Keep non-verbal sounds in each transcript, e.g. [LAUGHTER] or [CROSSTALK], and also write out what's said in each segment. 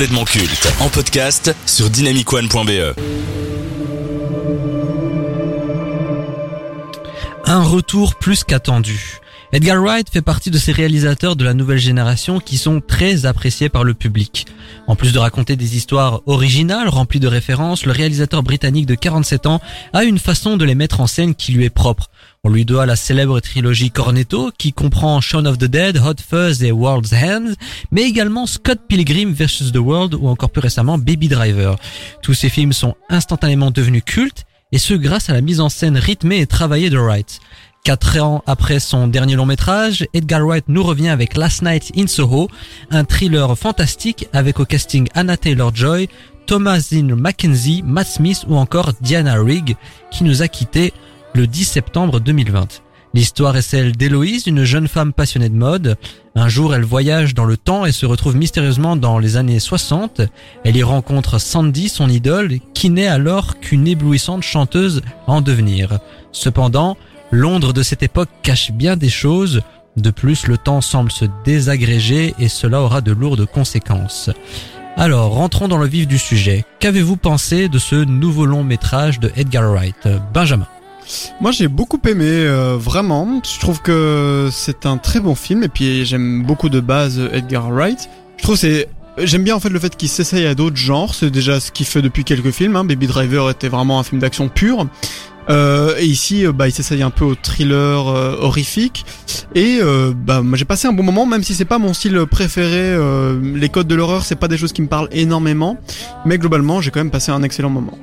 complètement culte en podcast sur dynamicone.be. Un retour plus qu'attendu. Edgar Wright fait partie de ces réalisateurs de la nouvelle génération qui sont très appréciés par le public. En plus de raconter des histoires originales remplies de références, le réalisateur britannique de 47 ans a une façon de les mettre en scène qui lui est propre. On lui doit la célèbre trilogie Cornetto qui comprend Shaun of the Dead, Hot Fuzz et World's End, mais également Scott Pilgrim vs. The World ou encore plus récemment Baby Driver. Tous ces films sont instantanément devenus cultes et ce grâce à la mise en scène rythmée et travaillée de Wright. Quatre ans après son dernier long métrage, Edgar Wright nous revient avec Last Night in Soho, un thriller fantastique avec au casting Anna Taylor-Joy, Thomasine Mackenzie, Matt Smith ou encore Diana Rigg, qui nous a quittés le 10 septembre 2020. L'histoire est celle d'Héloïse, une jeune femme passionnée de mode. Un jour, elle voyage dans le temps et se retrouve mystérieusement dans les années 60. Elle y rencontre Sandy, son idole, qui n'est alors qu'une éblouissante chanteuse en devenir. Cependant, Londres de cette époque cache bien des choses. De plus, le temps semble se désagréger et cela aura de lourdes conséquences. Alors, rentrons dans le vif du sujet. Qu'avez-vous pensé de ce nouveau long métrage de Edgar Wright Benjamin? Moi j'ai beaucoup aimé, euh, vraiment. Je trouve que c'est un très bon film et puis j'aime beaucoup de base Edgar Wright. Je trouve c'est J'aime bien en fait le fait qu'il s'essaye à d'autres genres, c'est déjà ce qu'il fait depuis quelques films. Hein. Baby Driver était vraiment un film d'action pur. Euh, et ici, euh, bah, il s'essaye un peu au thriller euh, horrifique. Et euh, bah, j'ai passé un bon moment, même si c'est pas mon style préféré. les codes de l'horreur, c'est pas des choses qui me parlent énormément, mais globalement, j'ai quand même passé un excellent moment.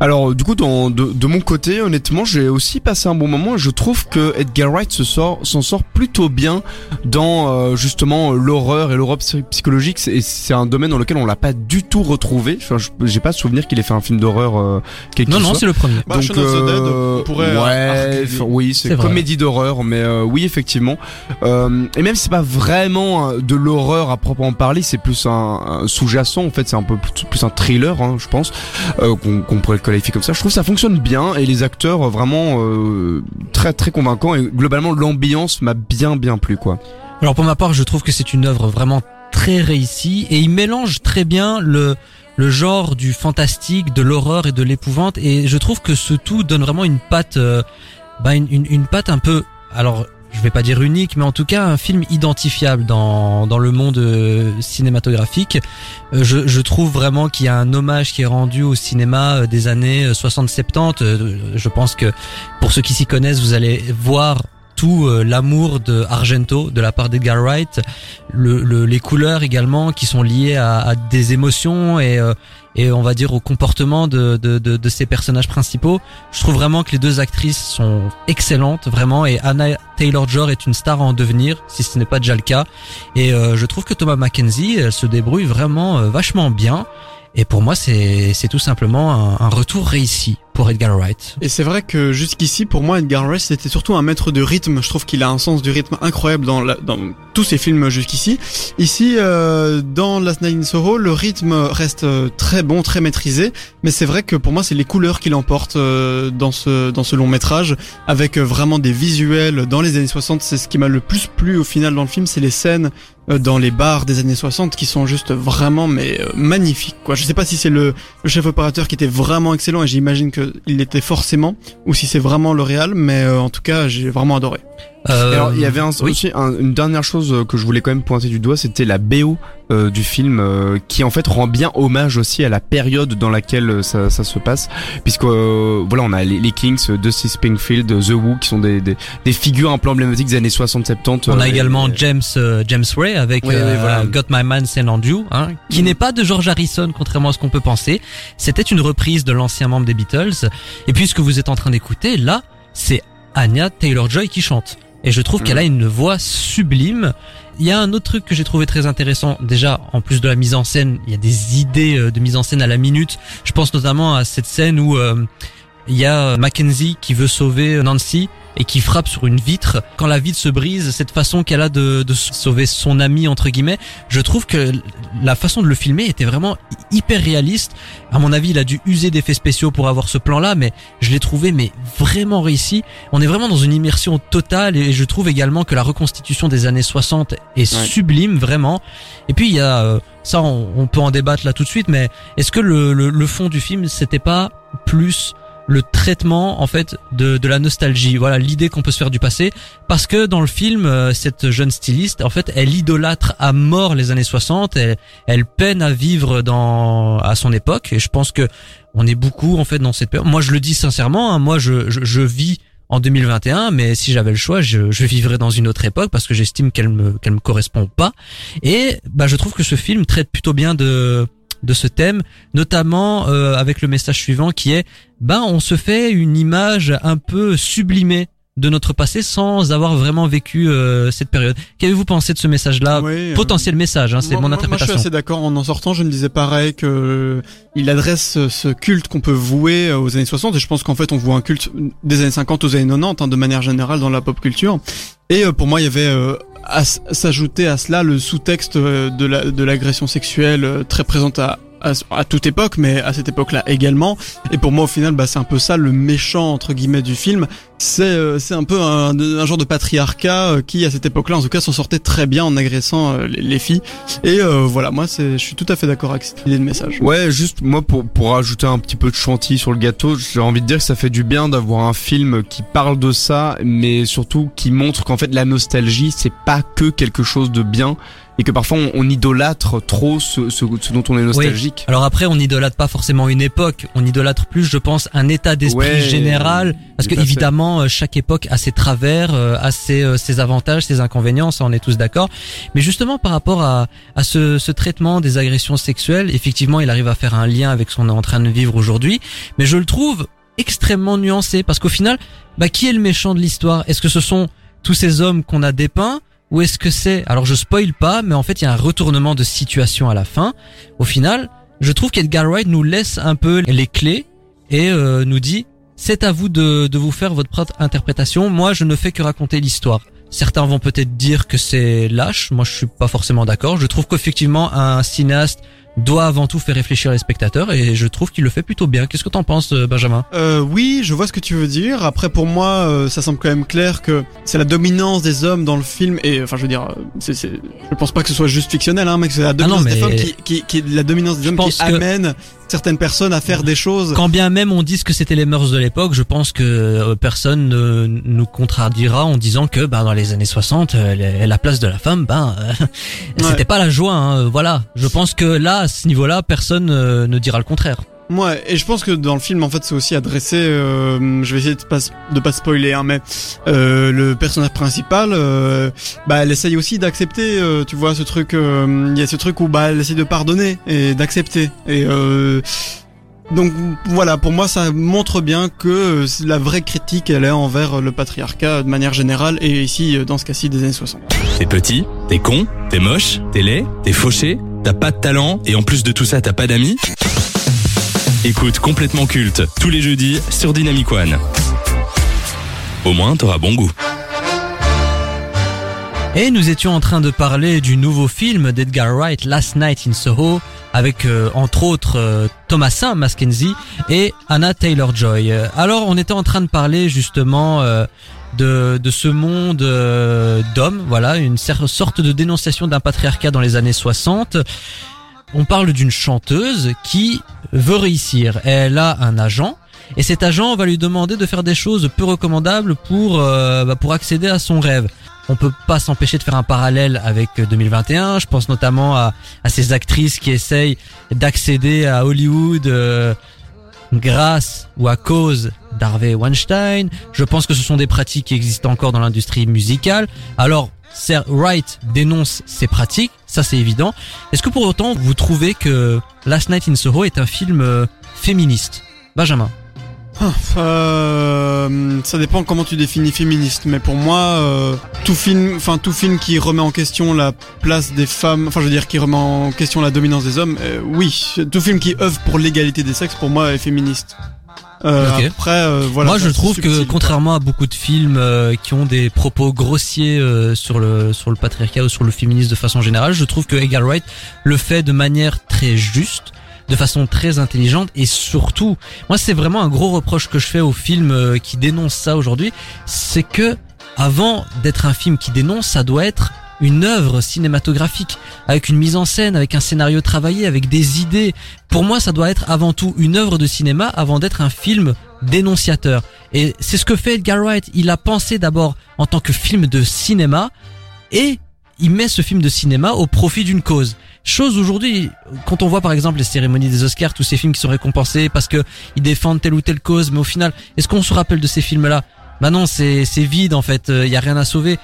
Alors du coup de, de, mon côté honnêtement j'ai aussi passé un bon moment je trouve que Edgar Wright se sort s'en sort plutôt bien dans euh, justement l'horreur et l'Europe psychologique. Et c'est un domaine dans lequel on l'a pas du tout retrouvé. Enfin, j'ai pas souvenir qu'il ait fait un film d'horreur euh, non non c'est le premier. Bah, Donc, euh, pourrait ouais oui c'est comédie d'horreur mais euh, oui effectivement. Et même si c'est pas vraiment de l'horreur à proprement parler c'est plus un, sous-jacent en fait c'est un peu plus, un thriller hein, je pense qu'on pourrait qualifié comme ça. Je trouve ça fonctionne bien et les acteurs euh, vraiment euh, très très convaincants et globalement l'ambiance m'a bien bien plu quoi. Alors pour ma part, je trouve que c'est une œuvre vraiment très réussie et il mélange très bien le le genre du fantastique, de l'horreur et de l'épouvante et je trouve que ce tout donne vraiment une patte euh, bah une, une, une un peu alors je vais pas dire unique, mais en tout cas un film identifiable dans, dans le monde euh, cinématographique. Euh, je, je trouve vraiment qu'il y a un hommage qui est rendu au cinéma euh, des années 60-70. Je pense que pour ceux qui s'y connaissent, vous allez voir tout l'amour de Argento de la part d'Edgar Wright, le, les couleurs également qui sont liées à, à des émotions et et on va dire au comportement de, de, de, de ces personnages principaux. Je trouve vraiment que les deux actrices sont excellentes, vraiment, et Anna Taylor-Joy est une star en devenir, si ce n'est pas déjà le cas. Et euh, je trouve que Thomas Mackenzie, elle se débrouille vraiment euh, vachement bien. Et pour moi, c'est tout simplement un, un retour réussi pour Edgar Wright. Et c'est vrai que jusqu'ici, pour moi, Edgar Wright, c'était surtout un maître de rythme. Je trouve qu'il a un sens du rythme incroyable dans, la, dans tous ses films jusqu'ici. Ici, euh, dans Last Night in Soho, le rythme reste euh, très bon, très maîtrisé. Mais c'est vrai que pour moi, c'est les couleurs qui l'emportent euh, dans ce dans ce long métrage, avec euh, vraiment des visuels dans les années 60. C'est ce qui m'a le plus plu au final dans le film, c'est les scènes dans les bars des années 60 qui sont juste vraiment mais magnifiques quoi. Je sais pas si c'est le, chef opérateur qui était vraiment excellent et j'imagine que il l'était forcément, ou si c'est vraiment le réal, mais euh, en tout cas, j'ai vraiment adoré. Euh, alors, il y avait aussi une dernière chose que je voulais quand même pointer du doigt, c'était la BO euh, du film qui en fait rend bien hommage aussi à la période dans laquelle ça, ça se passe, puisque voilà on a les, Kings, Dusty Springfield, The Who qui sont des, des, des, figures un peu emblématiques des années 60-70. On a également James James Ray avec Got My Man on You, hein, qui mm. n'est pas de George Harrison contrairement à ce qu'on peut penser. C'était une reprise de l'ancien membre des Beatles. Et puis ce que vous êtes en train d'écouter là, c'est Anya Taylor-Joy qui chante. Et je trouve qu'elle a une voix sublime. Il y a un autre truc que j'ai trouvé très intéressant. Déjà, en plus de la mise en scène, il y a des idées euh, de mise en scène à la minute. Je pense notamment à cette scène où euh, il y a Mackenzie qui veut sauver Nancy et qui frappe sur une vitre. Quand la vitre se brise, cette façon qu'elle a de, de, sauver son ami entre guillemets, je trouve que la façon de le filmer était vraiment hyper réaliste. À mon avis, il a dû user d'effets spéciaux pour avoir ce plan-là, mais je l'ai trouvé mais vraiment réussi. On est vraiment dans une immersion totale et je trouve également que la reconstitution des années 60 est sublime vraiment. Et puis il y a euh, ça on, peut en débattre là tout de suite, mais est-ce que le, le, le fond du film c'était pas plus le traitement en fait de, de la nostalgie. Voilà l'idée qu'on peut se faire du passé parce que dans le film euh, cette jeune styliste en fait elle idolâtre à mort les années 60, elle, elle peine à vivre dans à son époque et je pense que on est beaucoup en fait dans cette période. Moi je le dis sincèrement, hein, moi je, je, vis en 2021, mais si j'avais le choix, je, je vivrais dans une autre époque parce que j'estime qu'elle me qu'elle me correspond pas. Et bah je trouve que ce film traite plutôt bien de de ce thème, notamment euh, avec le message suivant qui est ben on se fait une image un peu sublimée de notre passé sans avoir vraiment vécu euh, cette période. Qu'avez-vous pensé de ce message-là euh, Potentiel message, hein, c'est mon interprétation. Moi, je suis assez d'accord. En en sortant, je me disais pareil que il adresse ce culte qu'on peut vouer aux années 60 et je pense qu'en fait on voit un culte des années 50 aux années 90 hein, de manière générale dans la pop culture. Et pour moi, il y avait à s'ajouter à cela le sous-texte de l'agression sexuelle très présente à, à, toute époque, mais à cette époque-là également. Et pour moi, au final, bah, c'est un peu ça le méchant entre guillemets du film. C'est euh, c'est un peu un, un, genre de patriarcat euh, qui, à cette époque-là, en tout cas, s'en sortait très bien en agressant euh, les, filles. Et voilà, moi, c'est je suis tout à fait d'accord avec cette idée de message. Ouais, juste moi pour pour ajouter un petit peu de chantilly sur le gâteau, j'ai envie de dire que ça fait du bien d'avoir un film qui parle de ça, mais surtout qui montre qu'en fait la nostalgie, c'est pas que quelque chose de bien et que parfois on, idolâtre trop ce, ce, dont on est nostalgique. Alors après, on idolâtre pas forcément une époque, on idolâtre plus, je pense, un état d'esprit général, parce que évidemment, euh, chaque époque a ses travers, euh, a ses, euh, ses avantages, ses inconvénients, ça on est tous d'accord. Mais justement, par rapport à, à ce, ce traitement des agressions sexuelles, effectivement, il arrive à faire un lien avec ce qu'on est en train de vivre aujourd'hui, mais je le trouve extrêmement nuancé, parce qu'au final, bah, qui est le méchant de l'histoire? Est-ce que ce sont tous ces hommes qu'on a dépeints? Ou est-ce que c'est? Alors je spoil pas mais en fait il y a un retournement de situation à la fin. Au final je trouve qu'Edgar Wright nous laisse un peu les clés et euh, nous dit c'est à vous de, vous faire votre propre interprétation. Moi je ne fais que raconter l'histoire. Certains vont peut-être dire que c'est lâche. Moi je suis pas forcément d'accord. Je trouve qu'effectivement un cinéaste doit avant tout faire réfléchir les spectateurs et je trouve qu'il le fait plutôt bien. Qu'est-ce que t'en penses, euh, Benjamin? Euh, Oui, je vois ce que tu veux dire. Après, pour moi, euh, ça semble quand même clair que c'est la dominance des hommes dans le film et enfin, je veux dire, euh, c'est, c'est, je pense pas que ce soit juste fictionnel, hein, mais que c'est la ah dominance des femmes qui, qui, qui, la dominance des hommes qui amène certaines personnes à faire des choses. Quand bien même on dise que c'était les mœurs de l'époque, je pense que euh, personne ne nous contradira en disant que bah, dans les années 60, euh, la place de la femme, ben euh, [LAUGHS] c'était pas la joie. Hein, voilà. Je pense que là, à ce niveau-là, personne ne dira le contraire. Ouais, et je pense que dans le film, en fait, c'est aussi adressé. Euh, je vais essayer de pas de pas spoiler, hein, mais euh, le personnage principal, euh, bah, elle essaye aussi d'accepter. Euh, tu vois, ce truc. Euh, il y a ce truc où bah, elle essaye de pardonner et d'accepter. Et donc voilà, pour moi, ça montre bien que la vraie critique, elle est envers le patriarcat de manière générale, et ici, dans ce cas-ci, des années 60. T'es petit, t'es con, t'es moche, t'es laid, t'es fauché, t'as pas de talent, et en plus de tout ça, t'as pas d'amis. Écoute complètement culte tous les jeudis sur Dynamic One. Au moins, t'auras bon goût. Et nous étions en train de parler du nouveau film d'Edgar Wright, Last Night in Soho, avec euh, entre autres euh, Thomasin Mackenzie et Anna Taylor-Joy. Alors on était en train de parler justement euh, de, de ce monde d'hommes, voilà, une sorte de dénonciation d'un patriarcat dans les années 60 on parle d'une chanteuse qui veut réussir. Elle a un agent et cet agent va lui demander de faire des choses peu recommandables pour euh, bah, pour accéder à son rêve. On peut pas s'empêcher de faire un parallèle avec 2021. Je pense notamment à, ces actrices qui essayent d'accéder à Hollywood euh, grâce ou à cause d'Harvey Weinstein. Je pense que ce sont des pratiques qui existent encore dans l'industrie musicale. Alors Wright dénonce ces pratiques, ça c'est évident. Est-ce que pour autant vous trouvez que Last Night in Soho est un film euh, féministe? Benjamin euh, ça dépend comment tu définis féministe, mais pour moi, euh, tout film, enfin tout film qui remet en question la place des femmes, enfin je veux dire qui remet en question la dominance des hommes, oui, tout film qui œuvre pour l'égalité des sexes, pour moi est féministe. Euh, Après, euh, voilà. Moi, je trouve que contrairement à beaucoup de films euh, qui ont des propos grossiers euh, sur le sur le patriarcat ou sur le féminisme de façon générale, je trouve que Edgar Wright le fait de manière très juste de façon très intelligente et surtout, moi c'est vraiment un gros reproche que je fais aux films qui dénoncent ça aujourd'hui, c'est que avant d'être un film qui dénonce, ça doit être une œuvre cinématographique avec une mise en scène, avec un scénario travaillé, avec des idées. Pour moi, ça doit être avant tout une œuvre de cinéma avant d'être un film dénonciateur. Et c'est ce que fait Edgar Wright. Il a pensé d'abord en tant que film de cinéma et il met ce film de cinéma au profit d'une cause. Chose aujourd'hui, quand on voit par exemple les cérémonies des Oscars, tous ces films qui sont récompensés parce que ils défendent telle ou telle cause, mais au final, est-ce qu'on se rappelle de ces films-là? Bah non, c'est c'est vide en fait, il euh, y a rien à sauver.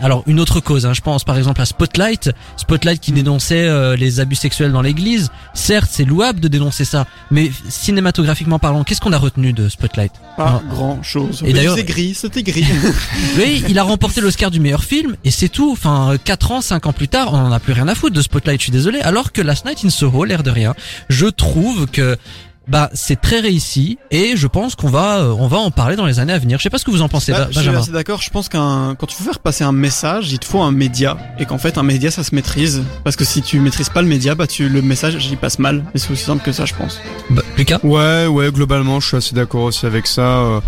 Alors une autre cause, hein, je pense par exemple à Spotlight, Spotlight qui dénonçait euh, les abus sexuels dans l'Église. Certes, c'est louable de dénoncer ça, mais cinématographiquement parlant, qu'est-ce qu'on a retenu de Spotlight? Pas grand chose. Et d'ailleurs, c'était gris, c'était gris. [LAUGHS] [LAUGHS] oui, il a remporté l'Oscar du meilleur film et c'est tout. Enfin, 4 ans, 5 ans plus tard, on en a plus rien à foutre de Spotlight. Je suis désolé. Alors que Last Night in Soho, l'air de rien, je trouve que bah c'est très réussi et je pense qu'on va euh, on va en parler dans les années à venir. Je sais pas ce que vous en pensez, bah, Benjamin. Je suis d'accord. Je pense qu'un quand tu veux faire passer un message, il te faut un média et qu'en fait un média ça se maîtrise parce que si tu maîtrises pas le média, bah tu le message il passe mal. Et c'est aussi simple que ça, je pense. Bah, Lucas? Ouais, ouais, globalement, je suis assez d'accord aussi avec ça. Euh.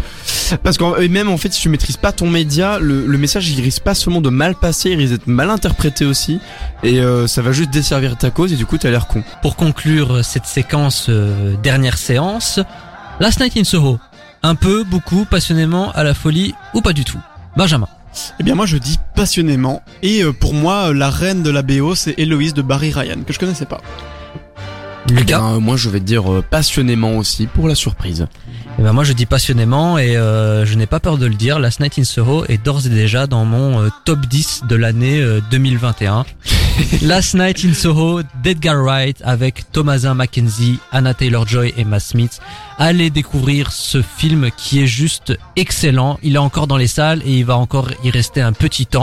Parce que même en fait, si tu maîtrises pas ton média, le, le message il risque pas seulement de mal passer, il risque d'être mal interprété aussi et euh, ça va juste desservir ta cause et du coup t'as l'air con. Pour conclure cette séquence dernière séance. Last Night in Soho. Un peu, beaucoup, passionnément, à la folie ou pas du tout. Benjamin. Eh bien moi je dis passionnément et euh, pour moi la reine de la BO c'est Héloïse de Barry Ryan que je connaissais pas. Lucas. Eh moi je vais dire euh, passionnément aussi pour la surprise. Eh ben moi je dis passionnément et euh, je n'ai pas peur de le dire, Last Night in Soho est d'ores et déjà dans mon top 10 de l'année 2021. [LAUGHS] Last Night in Soho d'Edgar Wright avec Thomasin McKenzie, Anna Taylor-Joy et Matt Smith. Allez découvrir ce film qui est juste excellent. Il est encore dans les salles et il va encore y rester un petit temps.